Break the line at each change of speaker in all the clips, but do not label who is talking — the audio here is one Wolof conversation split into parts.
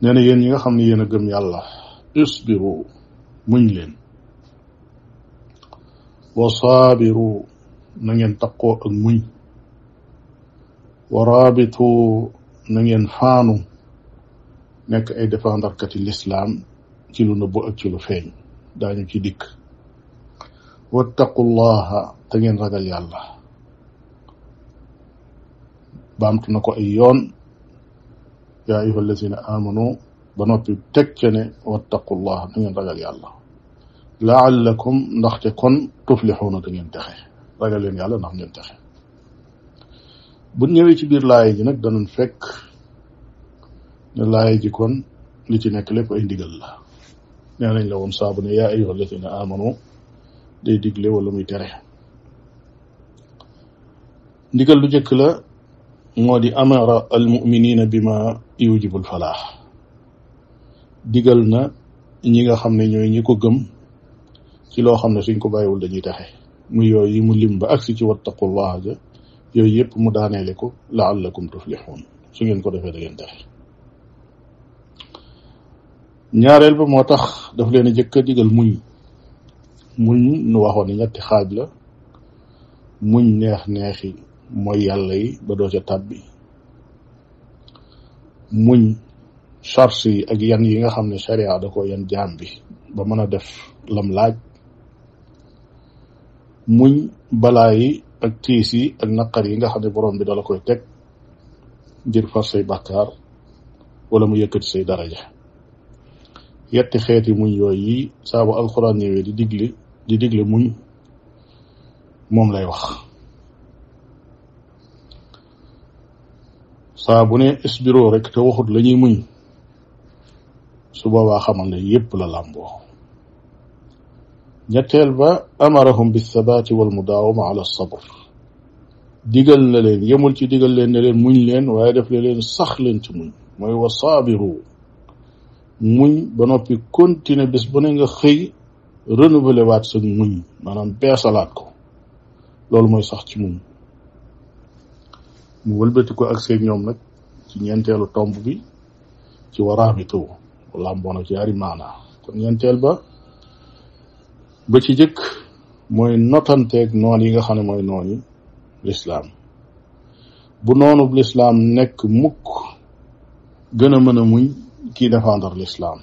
nee na yéen ñi nga xam ne yéen a gëm yàlla isbiru muñ leen wa saabiru na ngeen taqoo ak muñ wa raabitu na ngeen faanu nekk ay défendarkati lislaam ci lu nëbbu ak ci lu feeñ daañu ci dikk wattaqullaha te ngeen ragal yàlla baamtu na ko ay yoon yaa ayuha allazina amanu ba noppi teg ca ne wattaqullah na ngeen ragal yàlla laallakum ndaxte kon tuflixuuna da ngeen texe ragal leen yàlla ndax ngeen texe bu ñëwee ci biir laay ji nag danañ fekk ne laay ji kon li ci nekk lépp ay ndigal la nee nañ la woon saabu ne yaa ayuha alladina amanu day digle wala muy tere ndigal lu jëkk la moo di amara al muminina bi ma yujibul falaax digal na ñi nga xam ne ñooy ñi ko gëm ci loo xam ne suñ ko bàyyiwul dañuy taxe mu yooyu yi mu lim ba agsi ci wattaqullaha ja yooyu yëpp mu daaneele ko laallakum tuflixuun su ngeen ko defee da ngeen taxe ñaareel ba moo tax daf leen a jëkk a digal muñ muñ nu waxoon ne ñetti xaaj la muñ neex neexi mooy yàlla yi ba doo ca tàbbi muñ charge yi ak yan yi nga xam ne sharia da ko yan jaam bi ba mën a def lam laaj muñ balaa yi ak tiis yi ak naqar yi nga xam ne borom bi dala koy teg ngir far say bàkkaar wala mu yëkkati say daraja yetti xeeti muñ yooyu yi saa bu alxuraan ñëwee di digle di digle muñ moom lay wax saa bu ne isbiro rek te waxut la ñuy muñ su boobaa xamal ne yépp la làmboo ñetteel ba amarahum bi sabaati wal mudaawama ala sabr digal na leen yemul ci digal leen ne leen muñ leen waaye def le leen sax leen ci muñ mooy wa saabiru muñ ba noppi continuer bés bu ne nga xëy renouveler waat sa muñ maanaam beesalaat ko loolu mooy sax ci muñ mu wëlbati ko ak seen ñoom nag ci ñeenteelu tomb bi ci waraabitu làmboona ci yaari maanaa kon ñeenteel ba ba ci jëkk mooy notanteeg noon yi nga xam ne mooy noon yi lislaam bu noonub lislaam nekk mukk gën a mën a muñ kii défendre lislaam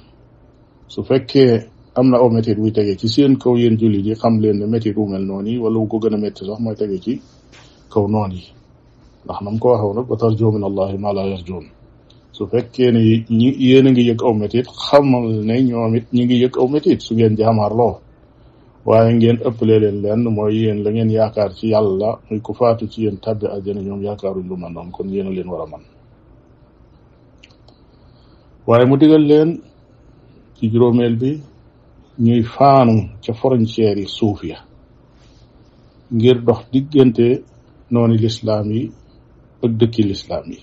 su fekkee am na aw métit wuy tege ci seen kaw yéen jullit yi xam leen ne métit wu mel noonu yi wala wu ko gën a métti sax mooy tege ci kaw noon yi ndax nam ko waxee woon rek wa tarjoo min allahi ma la yarjoon su fekkee ne ñi yéen a ngi yëg aw métit xamal ne ñoom it ñi ngi yëg aw métit su ngeen jaamaarloo waaye ngeen ëppalee leen lenn mooy yéen la ngeen yaakaar ci yàlla muy ku faatu ci yéen tàbbi àjjana ñoom yaakaaruñ lu man noonu kon yéen a leen war a man waaye mu digal leen ci juróomeel bi ñuy faanu ca frontière yi suuf ya ngir dox diggante noonu lislaam yi ak dëkki lislaam yi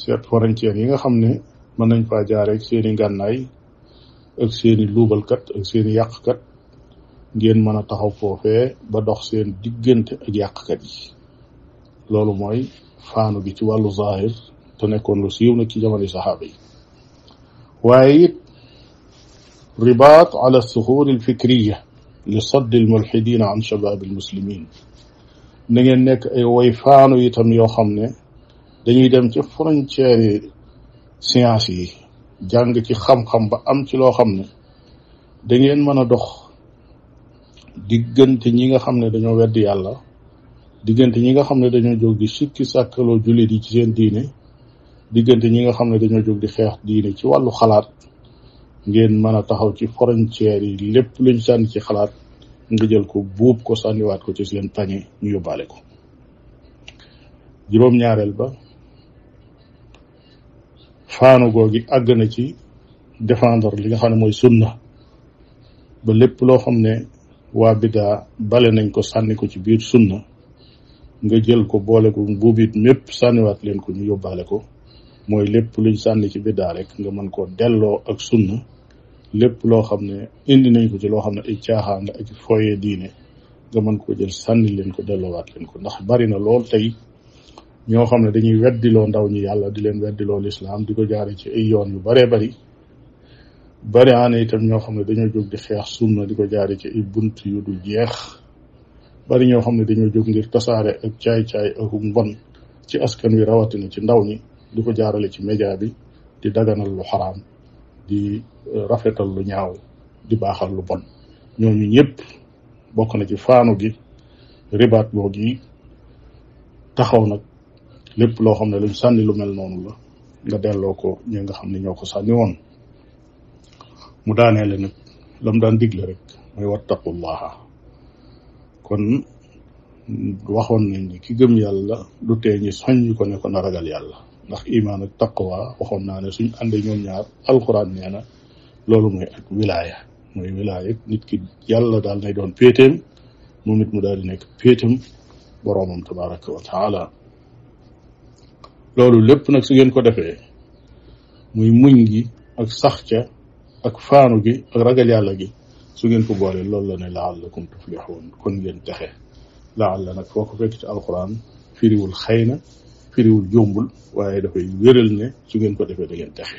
seet frontière yi nga xam ne mën nañ faa jaare ak seeni ngànnaay ak seeni luubalkat ak seeni yàqkat ngeen mën a taxaw foofee ba dox seen diggante ak yàqkat yi loolu mooy faanu gi ci wàllu zahir te nekkoon lu siiw nag ci jamono saxaaba yi waaye it ribaat ala suxuur alfikriya li sadd almulxidina an shabaab almuslimin na ngeen nekk ay way faanu itam yoo xam ne dañuy dem ci frontière yi science yi jàng ci xam-xam ba am ci loo xam ne da ngeen mën a dox diggante ñi nga xam ne dañoo weddi yàlla diggante ñi nga xam ne dañoo jóg di sikki sàkkaloo jullit yi ci seen diine diggante ñi nga xam ne dañoo jóg di xeex diine ci wàllu xalaat ngeen mën a taxaw ci frontières yi lépp luñ sànni ci xalaat nga jël ko buub ko sànniwaat ko ci seen pañe ñu yóbbaale ko juróom-ñaareel ba faanu googi àgg na ci défendre li nga xam ne mooy sunna ba lépp loo xam ne waa bidaa bale nañ ko sànni ko ci biir sunna nga jël ko boole ko mbuubit mépp sànniwaat leen ko ñu yóbbaale ko mooy lépp luñ sànni ci bidaa rek nga mën koo delloo ak sunna lépp loo xam ne indi nañ ko ci loo xam ne ay caaxaan la ak foye diine nga mën koo jël sànni leen ko delloowaat leen ko ndax bari na lool tey ñoo xam ne dañuy weddiloo ndaw ñi yàlla di leen weddiloo lislaam di ko jaare ci ay yoon yu baree bari bari aana itam ñoo xam ne dañoo jóg di xeex sunna di ko jaare ci ay bunt yu dul jeex bari ñoo xam ne dañoo jóg ngir tasaare ak caay-caay ak mbon ci askan wi rawatina ci ndaw ñi di ko jaarale ci média bi di daganal lu xaraam di rafetal lu ñaaw di baaxal lu bon ñooñu ñëpp bokk na ci faanu gi ribaat boo gi taxaw nag lépp loo xam ne luñ sànni lu mel noonu la nga delloo ko ñi nga xam ne ñoo ko sànni woon mu daaneele nag lam daan digle rek mooy wattaqullaha kon waxoon nañ ni ki gëm yàlla du tee ñi soññ ko ne ko na ragal yàlla ndax imaan ak taqwa waxoon naa ne suñ àndee ñoom ñaar alxuraan nee na loolu mooy ak wilaaya mooy wilaaya nit ki yàlla daal nay doon péeteem moom it mu daal di nekk péetam boroomam tabaraka wa taala loolu lépp nag su ngeen ko defee muy muñ gi ak sax ca ak faanu gi ak ragal yàlla gi su ngeen ko boole loolu la ne laallakum tuflixuun kon ngeen texe laalla nag foo ko fekk ci alquran firiwul xëy na firiwul jombul waaye dafay wéral ne su ngeen ko defee da ngeen texe